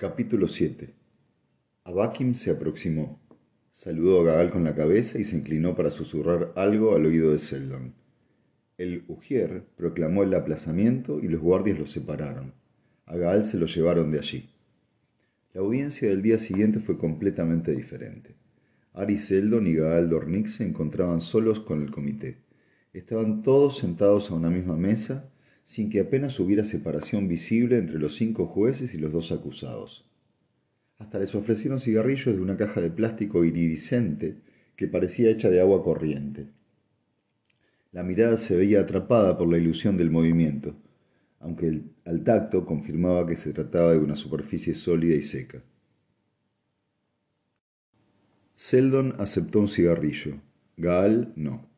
Capítulo 7 Abakim se aproximó, saludó a Gagal con la cabeza y se inclinó para susurrar algo al oído de Seldon. El Ujier proclamó el aplazamiento y los guardias los separaron. A Gaal se lo llevaron de allí. La audiencia del día siguiente fue completamente diferente. Ari Seldon y Gaal Dornick se encontraban solos con el comité. Estaban todos sentados a una misma mesa sin que apenas hubiera separación visible entre los cinco jueces y los dos acusados. Hasta les ofrecieron cigarrillos de una caja de plástico iridiscente que parecía hecha de agua corriente. La mirada se veía atrapada por la ilusión del movimiento, aunque al tacto confirmaba que se trataba de una superficie sólida y seca. Seldon aceptó un cigarrillo. Gaal no.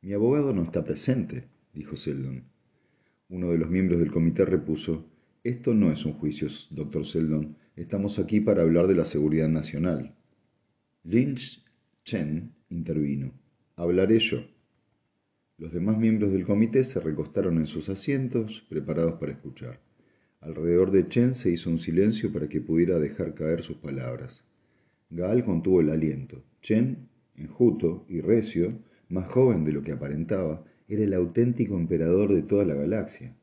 Mi abogado no está presente, dijo Seldon. Uno de los miembros del comité repuso, Esto no es un juicio, doctor Seldon. Estamos aquí para hablar de la seguridad nacional. Lynch Chen intervino. Hablaré yo. Los demás miembros del comité se recostaron en sus asientos, preparados para escuchar. Alrededor de Chen se hizo un silencio para que pudiera dejar caer sus palabras. Gaal contuvo el aliento. Chen, enjuto y recio, más joven de lo que aparentaba, era el auténtico emperador de toda la galaxia.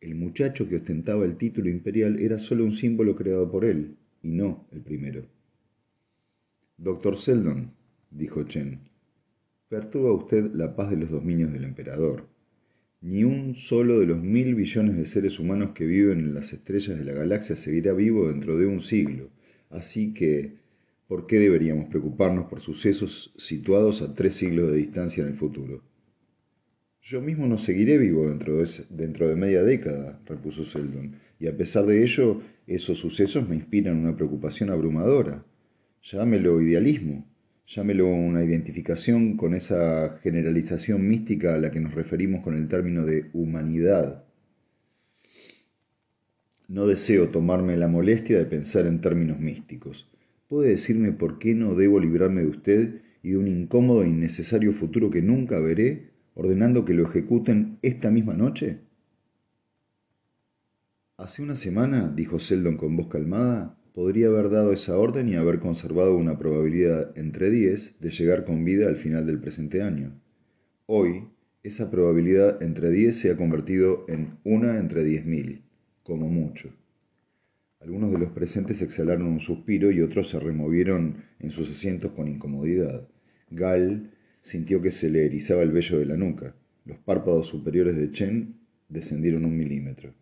El muchacho que ostentaba el título imperial era solo un símbolo creado por él, y no el primero. Doctor Seldon, dijo Chen, perturba usted la paz de los dominios del emperador. Ni un solo de los mil billones de seres humanos que viven en las estrellas de la galaxia seguirá vivo dentro de un siglo. Así que, ¿por qué deberíamos preocuparnos por sucesos situados a tres siglos de distancia en el futuro? Yo mismo no seguiré vivo dentro de, dentro de media década, repuso Seldon, y a pesar de ello, esos sucesos me inspiran una preocupación abrumadora. Llámelo idealismo, llámelo una identificación con esa generalización mística a la que nos referimos con el término de humanidad. No deseo tomarme la molestia de pensar en términos místicos. ¿Puede decirme por qué no debo librarme de usted y de un incómodo e innecesario futuro que nunca veré ordenando que lo ejecuten esta misma noche? Hace una semana, dijo Seldon con voz calmada, podría haber dado esa orden y haber conservado una probabilidad entre diez de llegar con vida al final del presente año. Hoy, esa probabilidad entre diez se ha convertido en una entre diez mil, como mucho. Algunos de los presentes exhalaron un suspiro y otros se removieron en sus asientos con incomodidad. Gal sintió que se le erizaba el vello de la nuca. Los párpados superiores de Chen descendieron un milímetro.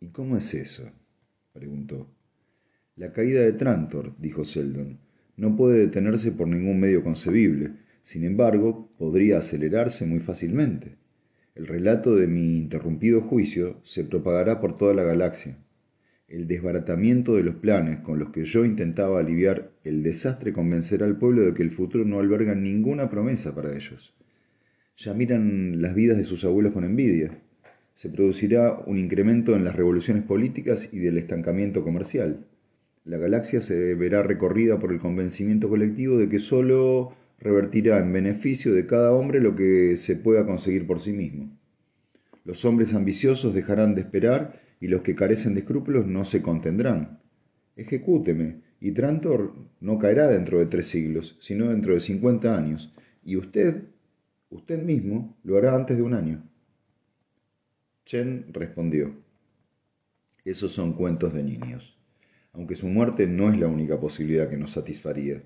¿Y cómo es eso? preguntó. La caída de Trantor, dijo Seldon, no puede detenerse por ningún medio concebible. Sin embargo, podría acelerarse muy fácilmente. El relato de mi interrumpido juicio se propagará por toda la galaxia el desbaratamiento de los planes con los que yo intentaba aliviar el desastre convencerá al pueblo de que el futuro no alberga ninguna promesa para ellos. Ya miran las vidas de sus abuelos con envidia. Se producirá un incremento en las revoluciones políticas y del estancamiento comercial. La galaxia se verá recorrida por el convencimiento colectivo de que sólo revertirá en beneficio de cada hombre lo que se pueda conseguir por sí mismo. Los hombres ambiciosos dejarán de esperar y los que carecen de escrúpulos no se contendrán. Ejecúteme, y Trantor no caerá dentro de tres siglos, sino dentro de cincuenta años, y usted, usted mismo, lo hará antes de un año. Chen respondió, esos son cuentos de niños, aunque su muerte no es la única posibilidad que nos satisfaría.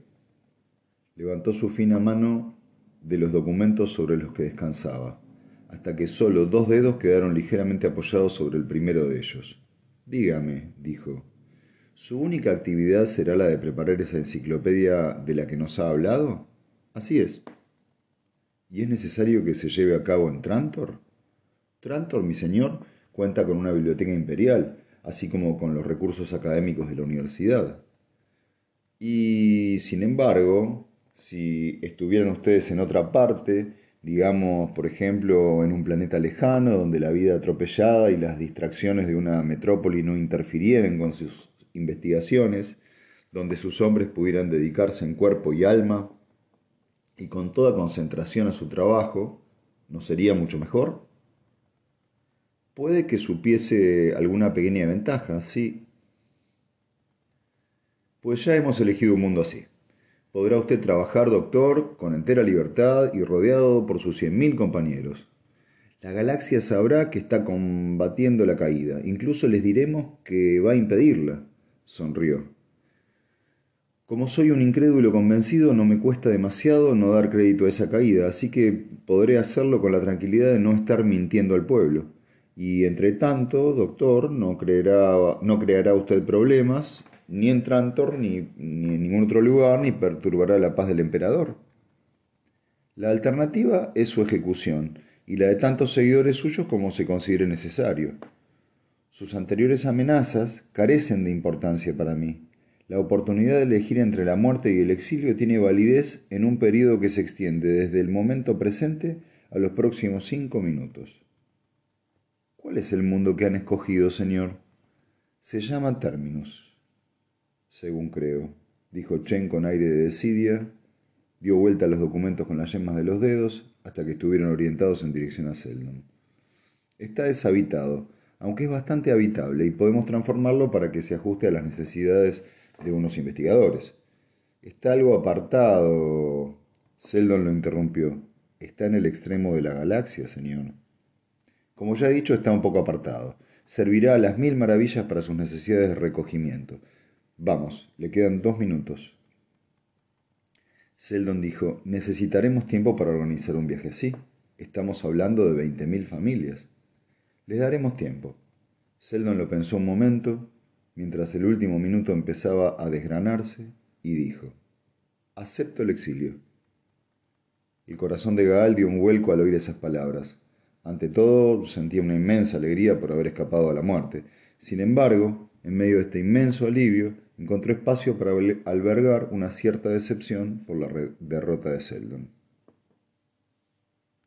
Levantó su fina mano de los documentos sobre los que descansaba hasta que solo dos dedos quedaron ligeramente apoyados sobre el primero de ellos. Dígame, dijo, ¿su única actividad será la de preparar esa enciclopedia de la que nos ha hablado? Así es. ¿Y es necesario que se lleve a cabo en Trantor? Trantor, mi señor, cuenta con una biblioteca imperial, así como con los recursos académicos de la universidad. Y, sin embargo, si estuvieran ustedes en otra parte, digamos, por ejemplo, en un planeta lejano donde la vida atropellada y las distracciones de una metrópoli no interfirieran con sus investigaciones, donde sus hombres pudieran dedicarse en cuerpo y alma y con toda concentración a su trabajo, ¿no sería mucho mejor? Puede que supiese alguna pequeña ventaja, sí. Pues ya hemos elegido un mundo así. Podrá usted trabajar, doctor, con entera libertad y rodeado por sus cien mil compañeros. La galaxia sabrá que está combatiendo la caída. Incluso les diremos que va a impedirla. Sonrió. Como soy un incrédulo convencido, no me cuesta demasiado no dar crédito a esa caída, así que podré hacerlo con la tranquilidad de no estar mintiendo al pueblo. Y entre tanto, doctor, no, creerá, no creará usted problemas ni en Trantor ni, en ningún otro lugar, ni perturbará la paz del emperador. La alternativa es su ejecución y la de tantos seguidores suyos como se considere necesario. Sus anteriores amenazas carecen de importancia para mí. La oportunidad de elegir entre la muerte y el exilio tiene validez en un periodo que se extiende desde el momento presente a los próximos cinco minutos. ¿Cuál es el mundo que han escogido, señor? Se llama Terminus según creo, dijo Chen con aire de desidia, dio vuelta a los documentos con las yemas de los dedos hasta que estuvieron orientados en dirección a Seldon. Está deshabitado, aunque es bastante habitable y podemos transformarlo para que se ajuste a las necesidades de unos investigadores. Está algo apartado. Seldon lo interrumpió. Está en el extremo de la galaxia, señor. Como ya he dicho, está un poco apartado. Servirá a las mil maravillas para sus necesidades de recogimiento. Vamos, le quedan dos minutos. Seldon dijo, necesitaremos tiempo para organizar un viaje así. Estamos hablando de veinte mil familias. Les daremos tiempo. Seldon lo pensó un momento, mientras el último minuto empezaba a desgranarse, y dijo, acepto el exilio. El corazón de Gaal dio un vuelco al oír esas palabras. Ante todo, sentía una inmensa alegría por haber escapado a la muerte. Sin embargo, en medio de este inmenso alivio, encontró espacio para albergar una cierta decepción por la derrota de Seldon.